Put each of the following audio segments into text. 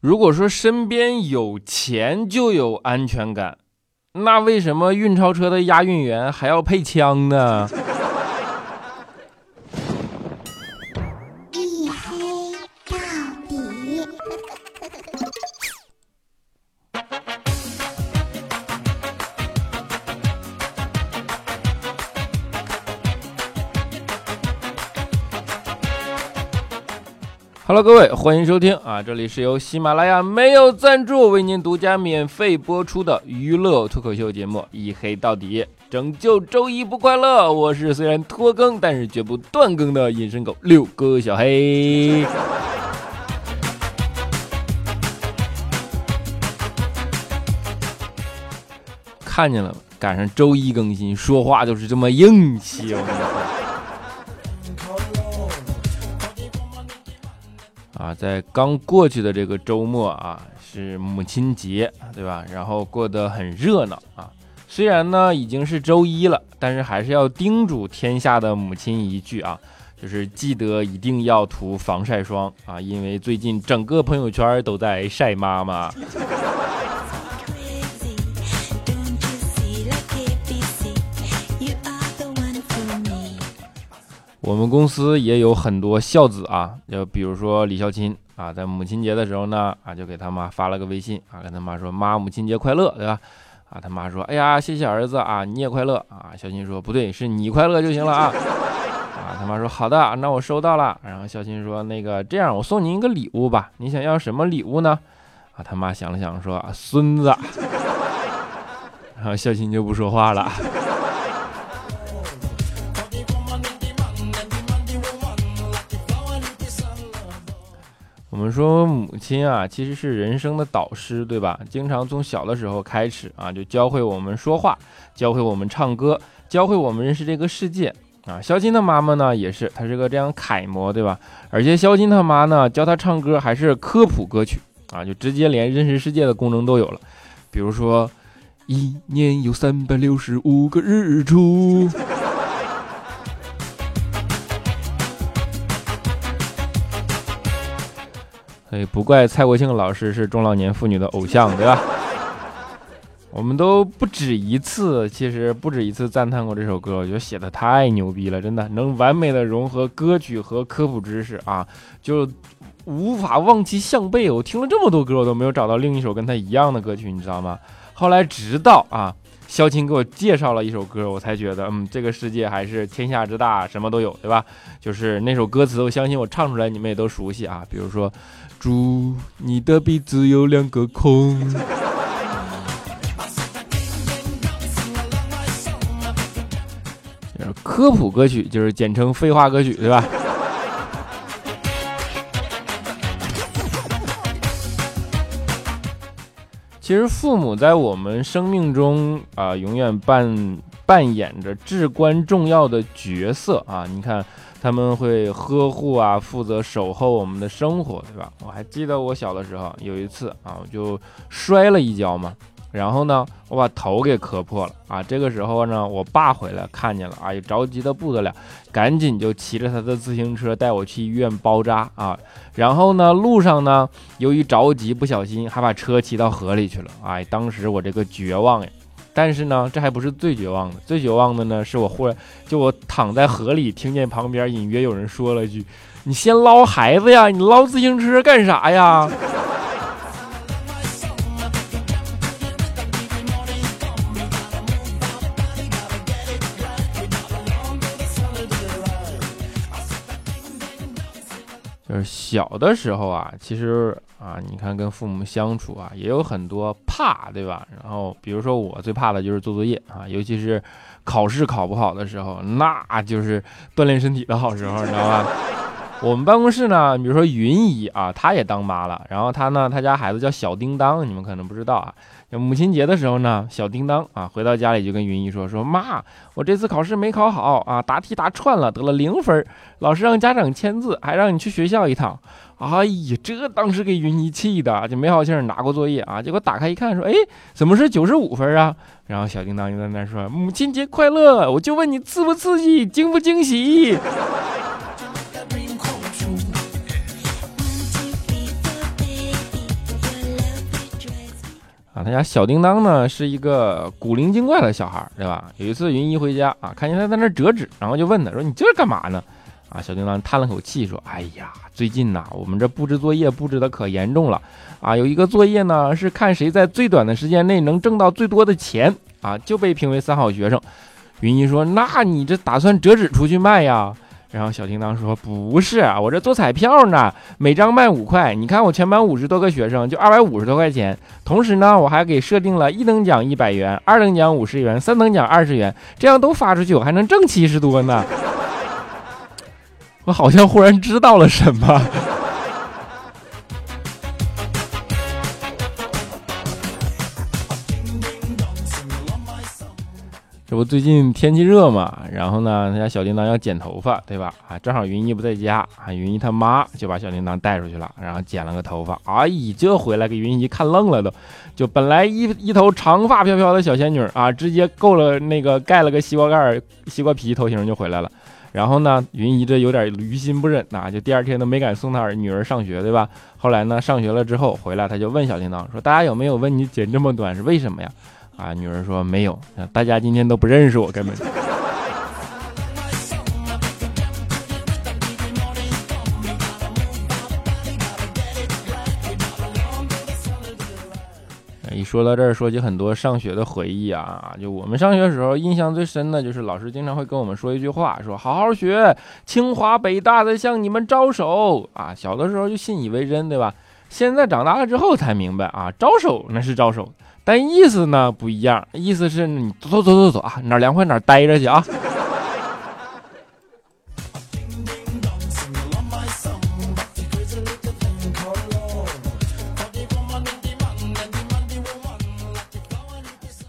如果说身边有钱就有安全感，那为什么运钞车的押运员还要配枪呢？？Hello，各位，欢迎收听啊！这里是由喜马拉雅没有赞助为您独家免费播出的娱乐脱口秀节目《一黑到底》，拯救周一不快乐。我是虽然拖更，但是绝不断更的隐身狗六哥小黑。看见了吗？赶上周一更新，说话就是这么硬气哦。啊，在刚过去的这个周末啊，是母亲节，对吧？然后过得很热闹啊。虽然呢已经是周一了，但是还是要叮嘱天下的母亲一句啊，就是记得一定要涂防晒霜啊，因为最近整个朋友圈都在晒妈妈。我们公司也有很多孝子啊，就比如说李孝钦啊，在母亲节的时候呢，啊就给他妈发了个微信啊，跟他妈说妈母亲节快乐，对吧？啊他妈说哎呀谢谢儿子啊，你也快乐啊。孝钦说不对，是你快乐就行了啊。啊他妈说好的，那我收到了。然后孝钦说那个这样我送您一个礼物吧，你想要什么礼物呢？啊他妈想了想说孙子。然后孝钦就不说话了。我们说母亲啊，其实是人生的导师，对吧？经常从小的时候开始啊，就教会我们说话，教会我们唱歌，教会我们认识这个世界啊。肖金的妈妈呢，也是，她是个这样楷模，对吧？而且肖金他妈呢，教他唱歌还是科普歌曲啊，就直接连认识世界的功能都有了。比如说，一年有三百六十五个日出。所以，不怪蔡国庆老师是中老年妇女的偶像，对吧？我们都不止一次，其实不止一次赞叹过这首歌，我觉得写的太牛逼了，真的能完美的融合歌曲和科普知识啊，就无法望其项背。我听了这么多歌，我都没有找到另一首跟他一样的歌曲，你知道吗？后来直到啊，肖钦给我介绍了一首歌，我才觉得，嗯，这个世界还是天下之大，什么都有，对吧？就是那首歌词，我相信我唱出来你们也都熟悉啊，比如说。猪，你的鼻子有两个孔。科普歌曲就是简称废话歌曲，对吧？其实父母在我们生命中啊，永远扮扮演着至关重要的角色啊！你看。他们会呵护啊，负责守候我们的生活，对吧？我还记得我小的时候有一次啊，我就摔了一跤嘛，然后呢，我把头给磕破了啊。这个时候呢，我爸回来看见了，啊，也着急的不得了，赶紧就骑着他的自行车带我去医院包扎啊。然后呢，路上呢，由于着急，不小心还把车骑到河里去了。哎，当时我这个绝望呀！但是呢，这还不是最绝望的，最绝望的呢，是我忽然就我躺在河里，听见旁边隐约有人说了句：“你先捞孩子呀，你捞自行车干啥呀？”小的时候啊，其实。啊，你看跟父母相处啊，也有很多怕，对吧？然后比如说我最怕的就是做作业啊，尤其是考试考不好的时候，那就是锻炼身体的好时候，你知道吧？我们办公室呢，比如说云姨啊，她也当妈了，然后她呢，她家孩子叫小叮当，你们可能不知道啊。母亲节的时候呢，小叮当啊回到家里就跟云姨说：“说妈，我这次考试没考好啊，答题答串了，得了零分，老师让家长签字，还让你去学校一趟。”哎呀，这当时给云姨气的，就没好气儿拿过作业啊，结果打开一看，说：“哎，怎么是九十五分啊？”然后小叮当就在那说：“母亲节快乐！”我就问你刺不刺激，惊不惊喜？他家小叮当呢是一个古灵精怪的小孩，对吧？有一次云姨回家啊，看见他在那折纸，然后就问他说：“你这是干嘛呢？”啊，小叮当叹了口气说：“哎呀，最近呐，我们这布置作业布置的可严重了啊！有一个作业呢是看谁在最短的时间内能挣到最多的钱啊，就被评为三好学生。”云姨说：“那你这打算折纸出去卖呀？”然后小叮当说：“不是，我这做彩票呢，每张卖五块。你看我全班五十多个学生，就二百五十多块钱。同时呢，我还给设定了一等奖一百元，二等奖五十元，三等奖二十元，这样都发出去，我还能挣七十多呢。我好像忽然知道了什么。”这不最近天气热嘛，然后呢，他家小叮当要剪头发，对吧？啊，正好云姨不在家，啊，云姨他妈就把小叮当带出去了，然后剪了个头发。哎，这回来给云姨看愣了都，就本来一一头长发飘飘的小仙女啊，直接够了那个盖了个西瓜盖、西瓜皮头型就回来了。然后呢，云姨这有点于心不忍呐，就第二天都没敢送她女儿上学，对吧？后来呢，上学了之后回来，他就问小叮当说：“大家有没有问你剪这么短是为什么呀？”啊，女儿说没有，大家今天都不认识我，根本。一说到这儿，说起很多上学的回忆啊，就我们上学的时候，印象最深的就是老师经常会跟我们说一句话，说好好学，清华北大的向你们招手啊。小的时候就信以为真，对吧？现在长大了之后才明白啊，招手那是招手。但意思呢不一样，意思是你走走走走走啊，哪凉快哪待着去啊。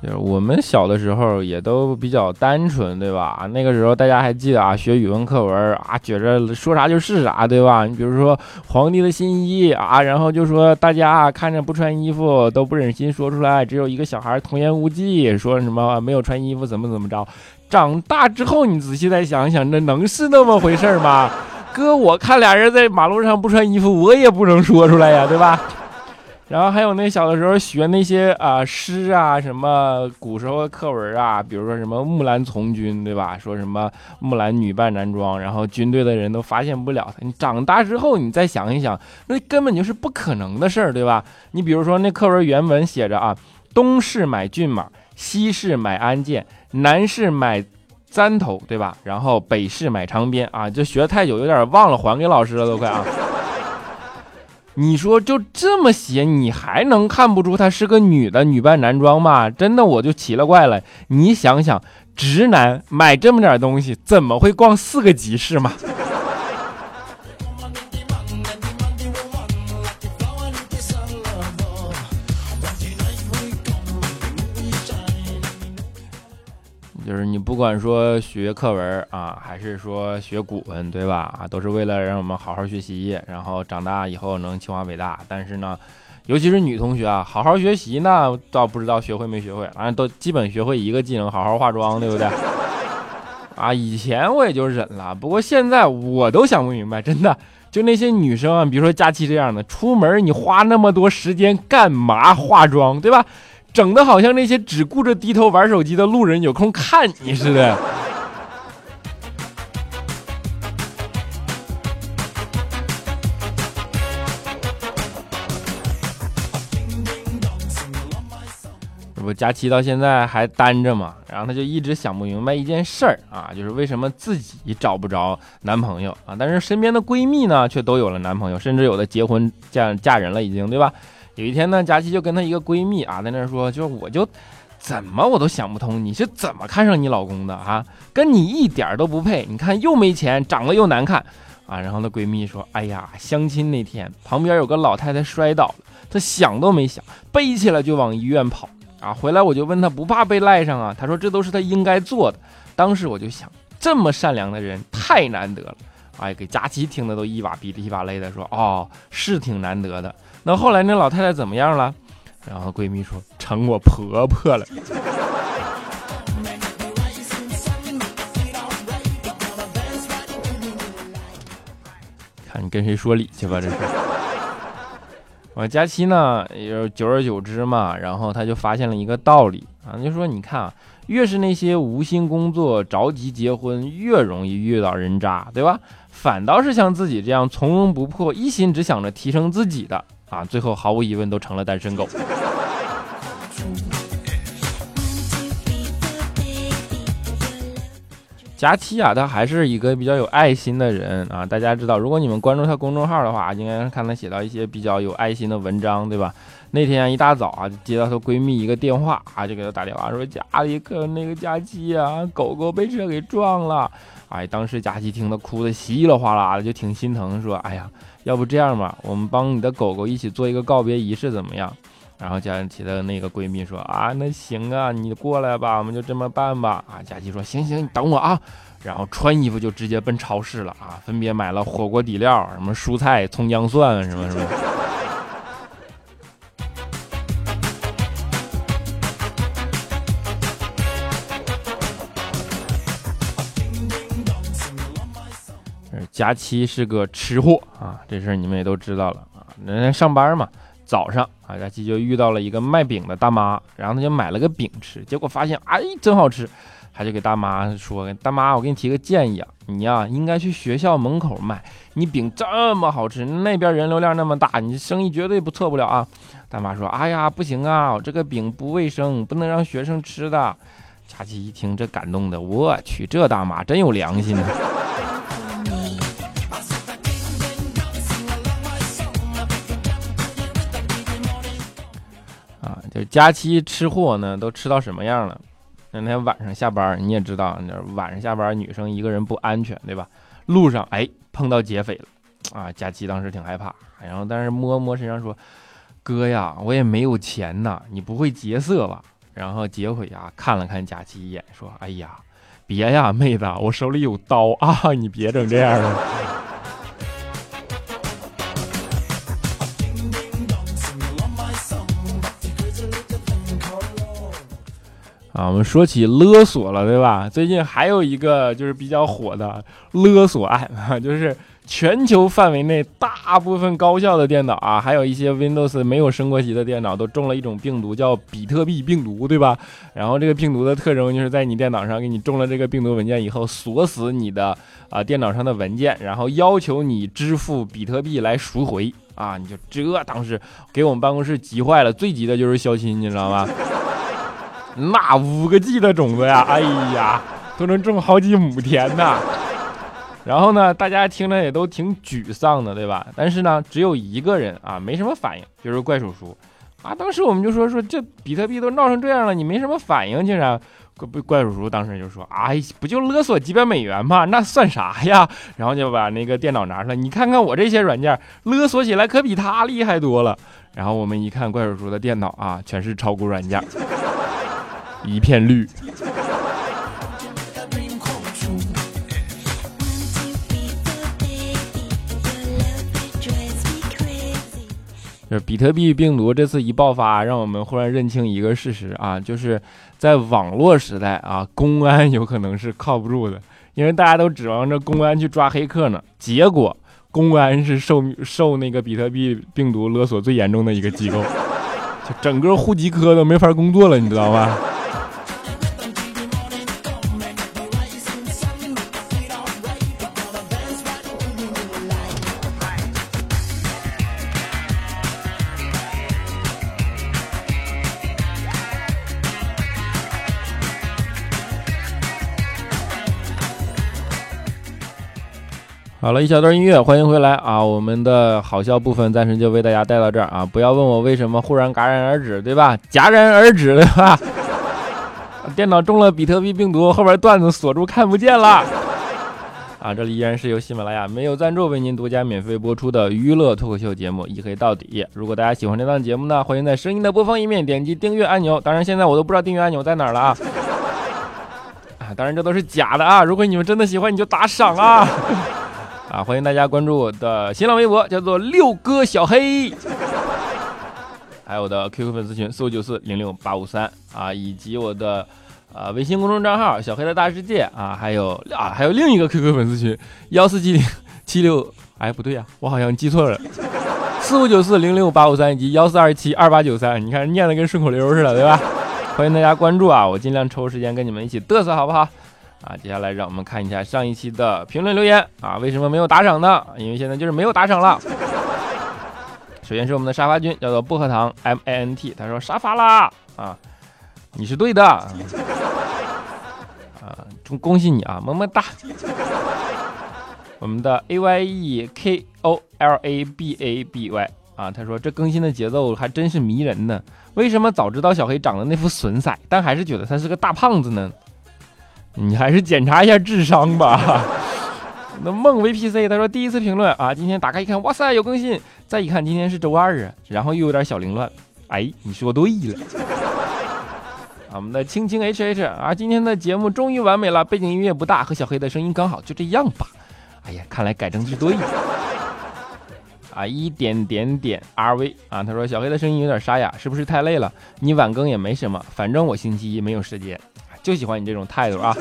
就是我们小的时候也都比较单纯，对吧？那个时候大家还记得啊，学语文课文啊，觉着说啥就是啥，对吧？你比如说皇帝的新衣啊，然后就说大家看着不穿衣服都不忍心说出来，只有一个小孩童言无忌，说什么没有穿衣服怎么怎么着。长大之后你仔细再想想，那能是那么回事吗？哥，我看俩人在马路上不穿衣服，我也不能说出来呀，对吧？然后还有那小的时候学那些啊诗啊，什么古时候的课文啊，比如说什么木兰从军，对吧？说什么木兰女扮男装，然后军队的人都发现不了他。你长大之后你再想一想，那根本就是不可能的事儿，对吧？你比如说那课文原文写着啊，东市买骏马，西市买鞍鞯，南市买簪头，对吧？然后北市买长鞭啊，就学太久有点忘了，还给老师了都快啊。你说就这么写，你还能看不出她是个女的，女扮男装吗？真的我就奇了怪了。你想想，直男买这么点东西，怎么会逛四个集市嘛？就是你不管说学课文啊，还是说学古文，对吧？啊，都是为了让我们好好学习，然后长大以后能清华北大。但是呢，尤其是女同学啊，好好学习呢，倒不知道学会没学会，反正都基本学会一个技能，好好化妆，对不对？啊，以前我也就忍了，不过现在我都想不明白，真的，就那些女生啊，比如说佳期这样的，出门你花那么多时间干嘛化妆，对吧？整的好像那些只顾着低头玩手机的路人有空看你似的。这不佳期到现在还单着嘛？然后他就一直想不明白一件事儿啊，就是为什么自己找不着男朋友啊？但是身边的闺蜜呢，却都有了男朋友，甚至有的结婚嫁嫁人了，已经对吧？有一天呢，佳琪就跟她一个闺蜜啊，在那说，就我就怎么我都想不通，你是怎么看上你老公的啊？跟你一点都不配，你看又没钱，长得又难看啊。然后那闺蜜说，哎呀，相亲那天旁边有个老太太摔倒了，她想都没想，背起来就往医院跑啊。回来我就问她不怕被赖上啊？她说这都是她应该做的。当时我就想，这么善良的人太难得了。哎，给佳琪听的都一把鼻涕一把泪的说，哦，是挺难得的。那后来那老太太怎么样了？然后闺蜜说成我婆婆了。看你跟谁说理去吧，这是。我佳期呢，也久而久之嘛，然后他就发现了一个道理啊，就说你看啊，越是那些无心工作、着急结婚，越容易遇到人渣，对吧？反倒是像自己这样从容不迫、一心只想着提升自己的啊，最后毫无疑问都成了单身狗。佳期啊，他还是一个比较有爱心的人啊。大家知道，如果你们关注他公众号的话，应该看他写到一些比较有爱心的文章，对吧？那天一大早啊，就接到她闺蜜一个电话啊，就给她打电话说家里可那个佳期啊，狗狗被车给撞了。哎，当时佳期听得哭得稀里哗啦的，就挺心疼，说：“哎呀，要不这样吧，我们帮你的狗狗一起做一个告别仪式，怎么样？”然后佳琪的那个闺蜜说啊，那行啊，你过来吧，我们就这么办吧。啊，佳琪说行行，你等我啊。然后穿衣服就直接奔超市了啊，分别买了火锅底料，什么蔬菜、葱姜蒜什么什么。佳期是个吃货啊，这事儿你们也都知道了啊。人家上班嘛。早上啊，佳琪就遇到了一个卖饼的大妈，然后他就买了个饼吃，结果发现哎真好吃，他就给大妈说：“大妈，我给你提个建议啊，你呀应该去学校门口卖，你饼这么好吃，那边人流量那么大，你生意绝对不错不了啊。”大妈说：“哎呀，不行啊，我这个饼不卫生，不能让学生吃的。”佳琪一听这感动的，我去，这大妈真有良心。就佳期吃货呢，都吃到什么样了？那天晚上下班，你也知道，那晚上下班女生一个人不安全，对吧？路上哎碰到劫匪了，啊，佳期当时挺害怕，然后但是摸摸身上说：“哥呀，我也没有钱呐，你不会劫色吧？”然后劫匪啊看了看佳期一眼，说：“哎呀，别呀，妹子，我手里有刀啊，你别整这样了。”啊，我们说起勒索了，对吧？最近还有一个就是比较火的勒索案啊，就是全球范围内大部分高校的电脑啊，还有一些 Windows 没有升过级的电脑都中了一种病毒，叫比特币病毒，对吧？然后这个病毒的特征就是在你电脑上给你中了这个病毒文件以后，锁死你的啊电脑上的文件，然后要求你支付比特币来赎回啊！你就这当时给我们办公室急坏了，最急的就是肖钦，你知道吗？那五个 G 的种子呀，哎呀，都能种好几亩田呢。然后呢，大家听着也都挺沮丧的，对吧？但是呢，只有一个人啊，没什么反应，就是怪叔叔啊。当时我们就说说，这比特币都闹成这样了，你没什么反应，竟然怪怪叔叔当时就说，哎，不就勒索几百美元吗？那算啥呀？然后就把那个电脑拿出来，你看看我这些软件，勒索起来可比他厉害多了。然后我们一看怪叔叔的电脑啊，全是炒股软件。一片绿。就是比特币病毒这次一爆发，让我们忽然认清一个事实啊，就是在网络时代啊，公安有可能是靠不住的，因为大家都指望着公安去抓黑客呢。结果公安是受受那个比特币病毒勒索最严重的一个机构，就整个户籍科都没法工作了，你知道吗？好了一小段音乐，欢迎回来啊！我们的好笑部分暂时就为大家带到这儿啊！不要问我为什么忽然戛然而止，对吧？戛然而止，对吧？电脑中了比特币病毒，后边段子锁住看不见了啊！这里依然是由喜马拉雅没有赞助为您独家免费播出的娱乐脱口秀节目《一黑到底》。如果大家喜欢这档节目呢，欢迎在声音的播放页面点击订阅按钮。当然，现在我都不知道订阅按钮在哪儿了啊！啊，当然这都是假的啊！如果你们真的喜欢，你就打赏啊！啊，欢迎大家关注我的新浪微博，叫做六哥小黑，还有我的 QQ 粉丝群四五九四零六八五三啊，以及我的呃微信公众账号小黑的大世界啊，还有啊还有另一个 QQ 粉丝群幺四七零七六，哎不对呀，我好像记错了。四五九四零六八五三以及幺四二七二八九三，你看念的跟顺口溜似的，对吧？欢迎大家关注啊，我尽量抽时间跟你们一起嘚瑟，好不好？啊，接下来让我们看一下上一期的评论留言啊，为什么没有打赏呢？因为现在就是没有打赏了。首先是我们的沙发君，叫做薄荷糖 M A N T，他说沙发啦啊，你是对的啊，恭恭喜你啊，么么哒。我们的 A Y E K O L A B A B Y 啊，他说这更新的节奏还真是迷人呢。为什么早知道小黑长得那副损色，但还是觉得他是个大胖子呢？你还是检查一下智商吧。那梦 VPC 他说第一次评论啊，今天打开一看，哇塞有更新，再一看今天是周二啊，然后又有点小凌乱。哎，你说对了。我们的青青 HH 啊，今天的节目终于完美了，背景音乐不大，和小黑的声音刚好，就这样吧。哎呀，看来改正是对的。啊，一点点点 RV 啊，他说小黑的声音有点沙哑，是不是太累了？你晚更也没什么，反正我星期一没有时间，就喜欢你这种态度啊。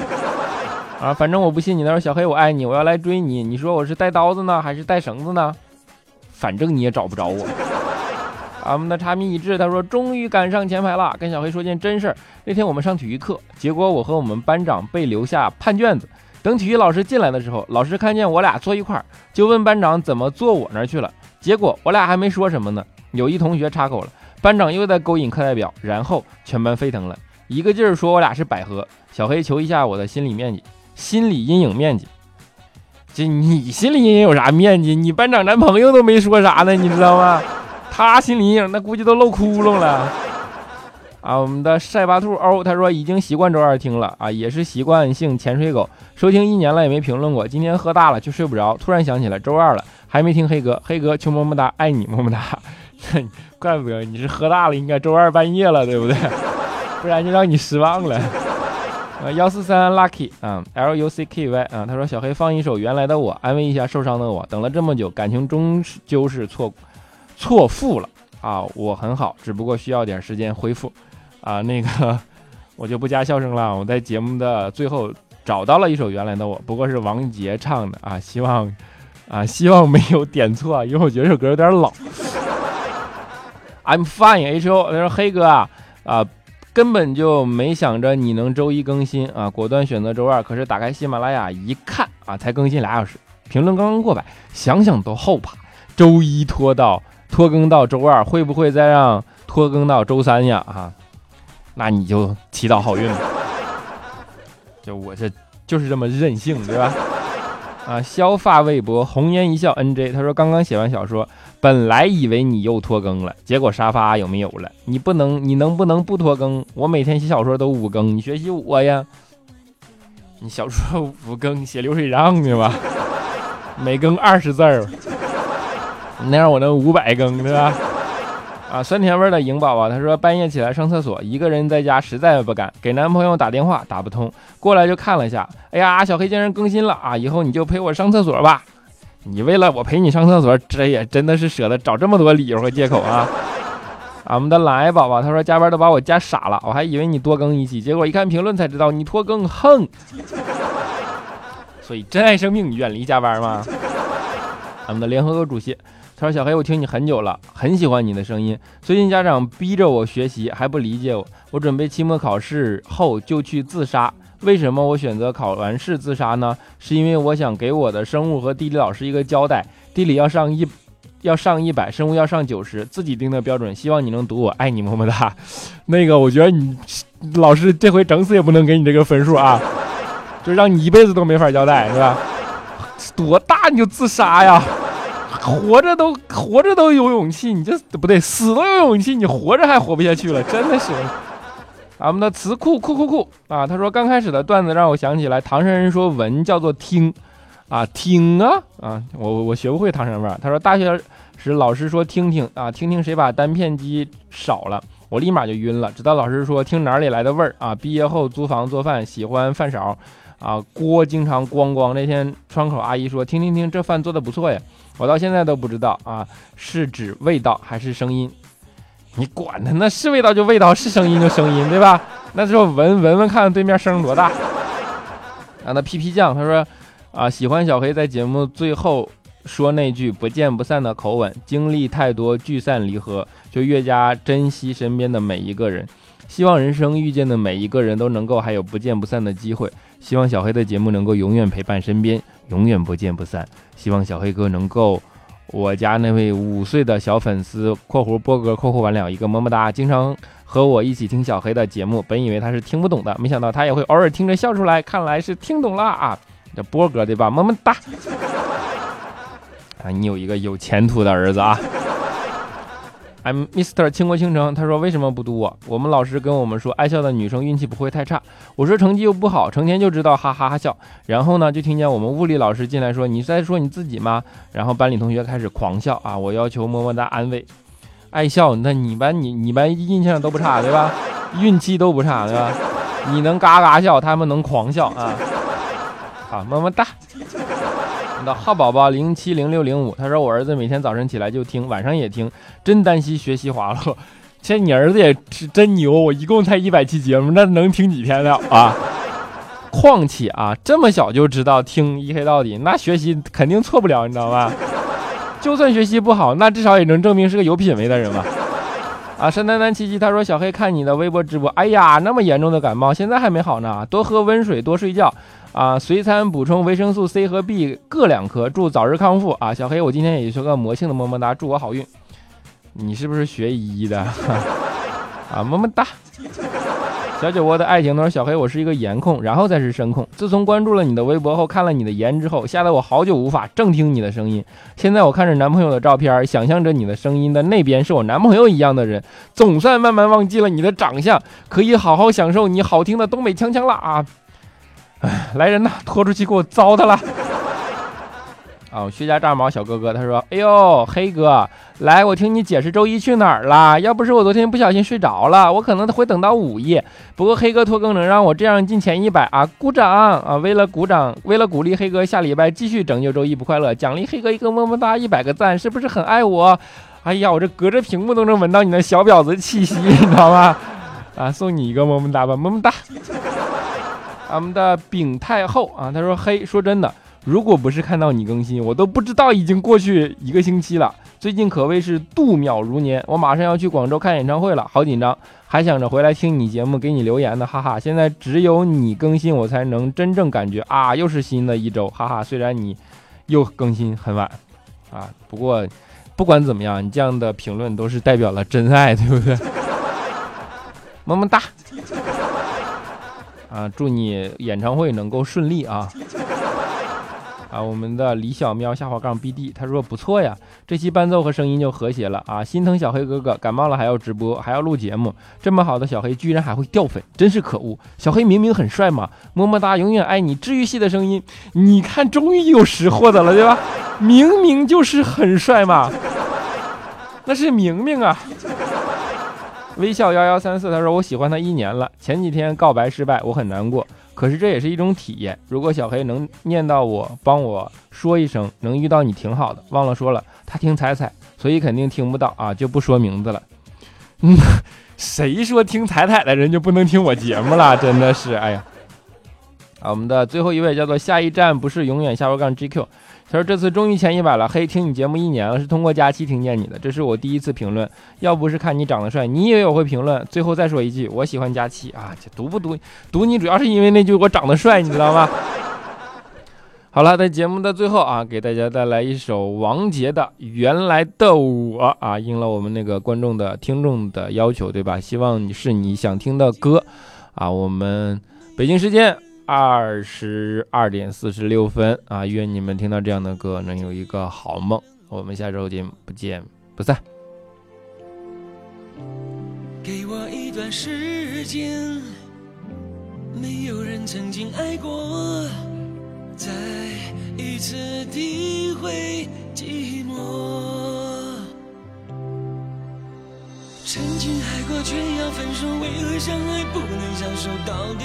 啊，反正我不信你。他说小黑我爱你，我要来追你，你说我是带刀子呢，还是带绳子呢？反正你也找不着我。啊，我们的茶米已至，他说终于赶上前排了，跟小黑说件真事儿。那天我们上体育课，结果我和我们班长被留下判卷子。等体育老师进来的时候，老师看见我俩坐一块儿，就问班长怎么坐我那儿去了。结果我俩还没说什么呢，有一同学插口了，班长又在勾引课代表，然后全班沸腾了，一个劲儿说我俩是百合。小黑求一下我的心理面积，心理阴影面积。这你心理阴影有啥面积？你班长男朋友都没说啥呢，你知道吗？他心理阴影那估计都漏窟窿了。啊，我们的晒巴兔哦他说已经习惯周二听了啊，也是习惯性潜水狗，收听一年了也没评论过。今天喝大了就睡不着，突然想起来周二了，还没听黑哥，黑哥求么么哒，爱你么么哒。怪不得你是喝大了，应该周二半夜了，对不对？不然就让你失望了。啊，幺四三 lucky 啊，L U C K Y 啊，他说小黑放一首原来的我，安慰一下受伤的我。等了这么久，感情终究是错错付了啊，我很好，只不过需要点时间恢复。啊，那个我就不加笑声了。我在节目的最后找到了一首原来的我，不过是王杰唱的啊。希望啊，希望没有点错，因为我觉得这首歌有点老。I'm fine, H O。他说黑哥啊啊，根本就没想着你能周一更新啊，果断选择周二。可是打开喜马拉雅一看啊，才更新俩小时，评论刚刚过百，想想都后怕。周一拖到拖更到周二，会不会再让拖更到周三呀？啊？那你就祈祷好运吧，就我这就是这么任性，对吧？啊，削发未博红颜一笑 N J，他说刚刚写完小说，本来以为你又拖更了，结果沙发有没有了？你不能，你能不能不拖更？我每天写小说都五更，你学习我呀？你小说五更写流水账去吧？每更二十字儿，那样我能五百更，对吧？啊，酸甜味的颖宝宝，他说半夜起来上厕所，一个人在家实在不敢给男朋友打电话，打不通，过来就看了一下，哎呀，小黑竟然更新了啊！以后你就陪我上厕所吧。你为了我陪你上厕所，这也真的是舍得找这么多理由和借口啊！俺们的懒癌宝宝，他说加班都把我加傻了，我还以为你多更一期，结果一看评论才知道你拖更，哼！所以珍爱生命，远离加班吗？俺们的联合国主席。他说：“小黑，我听你很久了，很喜欢你的声音。最近家长逼着我学习，还不理解我。我准备期末考试后就去自杀。为什么我选择考完试自杀呢？是因为我想给我的生物和地理老师一个交代。地理要上一，要上一百，生物要上九十，自己定的标准。希望你能读我，爱你么么哒。那个，我觉得你老师这回整死也不能给你这个分数啊，就让你一辈子都没法交代，是吧？多大你就自杀呀？”活着都活着都有勇气，你这不对，死都有勇气，你活着还活不下去了，真的是。俺们的词库库库库啊，他说刚开始的段子让我想起来唐山人说闻叫做听，啊听啊啊，我我学不会唐山味儿。他说大学时老师说听听啊听听谁把单片机少了，我立马就晕了。直到老师说听哪里来的味儿啊，毕业后租房做饭喜欢饭勺，啊锅经常咣咣。那天窗口阿姨说听听听这饭做的不错呀。我到现在都不知道啊，是指味道还是声音？你管他，那是味道就味道，是声音就声音，对吧？那时候闻闻闻看对面声多大。啊，那皮皮酱他说啊，喜欢小黑在节目最后说那句不见不散的口吻。经历太多聚散离合，就越加珍惜身边的每一个人。希望人生遇见的每一个人都能够还有不见不散的机会。希望小黑的节目能够永远陪伴身边，永远不见不散。希望小黑哥能够，我家那位五岁的小粉丝（括弧波哥）括弧完了一个么么哒，经常和我一起听小黑的节目。本以为他是听不懂的，没想到他也会偶尔听着笑出来，看来是听懂了啊！这波哥对吧？么么哒！啊，你有一个有前途的儿子啊！I'm Mr. 倾国倾城，他说为什么不读我？我们老师跟我们说，爱笑的女生运气不会太差。我说成绩又不好，成天就知道哈哈哈笑。然后呢，就听见我们物理老师进来说，你在说你自己吗？然后班里同学开始狂笑啊！我要求么么哒安慰。爱笑，那你班你你班印象都不差对吧？运气都不差对吧？你能嘎嘎笑，他们能狂笑啊！好，么么哒。的浩宝宝零七零六零五，他说我儿子每天早晨起来就听，晚上也听，真担心学习滑落。其实你儿子也是真牛，我一共才一百期节目，那能听几天了啊？况且啊，这么小就知道听一黑到底，那学习肯定错不了，你知道吧？就算学习不好，那至少也能证明是个有品位的人吧？啊，山丹丹七七，他说小黑看你的微博直播，哎呀，那么严重的感冒，现在还没好呢，多喝温水，多睡觉。啊，随餐补充维生素 C 和 B 各两颗，祝早日康复啊！小黑，我今天也学个魔性的么么哒，祝我好运。你是不是学医的？啊，么么哒。小酒窝的爱情，他说小黑，我是一个颜控，然后再是声控。自从关注了你的微博后，看了你的颜之后，吓得我好久无法正听你的声音。现在我看着男朋友的照片，想象着你的声音的那边是我男朋友一样的人，总算慢慢忘记了你的长相，可以好好享受你好听的东北腔腔了啊！哎，来人呐，拖出去给我糟蹋了！啊，薛家炸毛小哥哥他说：“哎呦，黑哥，来，我听你解释周一去哪儿了。要不是我昨天不小心睡着了，我可能会等到午夜。不过黑哥拖更能让我这样进前一百啊，鼓掌啊！为了鼓掌，为了鼓励黑哥下礼拜继续拯救周一不快乐，奖励黑哥一个么么哒，一百个赞，是不是很爱我？哎呀，我这隔着屏幕都能闻到你的小婊子气息，你知道吗？啊，送你一个么么哒吧，么么哒。”俺们的丙太后啊，他说：“嘿，说真的，如果不是看到你更新，我都不知道已经过去一个星期了。最近可谓是度秒如年，我马上要去广州看演唱会了，好紧张，还想着回来听你节目，给你留言呢，哈哈。现在只有你更新，我才能真正感觉啊，又是新的一周，哈哈。虽然你又更新很晚啊，不过不管怎么样，你这样的评论都是代表了真爱，对不对？么么哒。”啊，祝你演唱会能够顺利啊！啊，我们的李小喵下滑杠 BD 他说不错呀，这期伴奏和声音就和谐了啊！心疼小黑哥哥感冒了还要直播还要录节目，这么好的小黑居然还会掉粉，真是可恶！小黑明明很帅嘛，么么哒，永远爱你。治愈系的声音，你看终于有识货的了，对吧？明明就是很帅嘛，那是明明啊。微笑幺幺三四，他说我喜欢他一年了，前几天告白失败，我很难过，可是这也是一种体验。如果小黑能念到我，帮我说一声，能遇到你挺好的。忘了说了，他听彩彩，所以肯定听不到啊，就不说名字了。嗯，谁说听彩彩的人就不能听我节目了？真 的是，哎呀。啊，我们的最后一位叫做下一站不是永远下波杠 GQ。他说：“这次终于前一百了，嘿，听你节目一年了，是通过佳期听见你的，这是我第一次评论。要不是看你长得帅，你以为我会评论。最后再说一句，我喜欢佳期啊，这读不读？读你主要是因为那句我长得帅，你知道吗？好了，在节目的最后啊，给大家带来一首王杰的《原来的我》啊，应了我们那个观众的听众的要求，对吧？希望你是你想听的歌啊。我们北京时间。”二十二点四十六分啊！愿你们听到这样的歌能有一个好梦。我们下周见，不见不散。给我一段时间，没有人曾经爱过，再一次体会寂寞。曾经爱过，却要分手，为何相爱不能相守？到底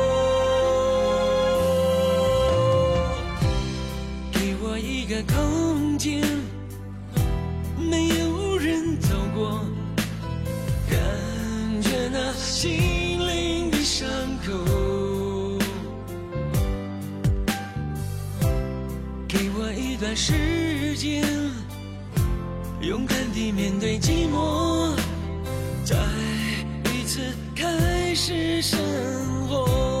个空间，没有人走过，感觉那心灵的伤口。给我一段时间，勇敢地面对寂寞，再一次开始生活。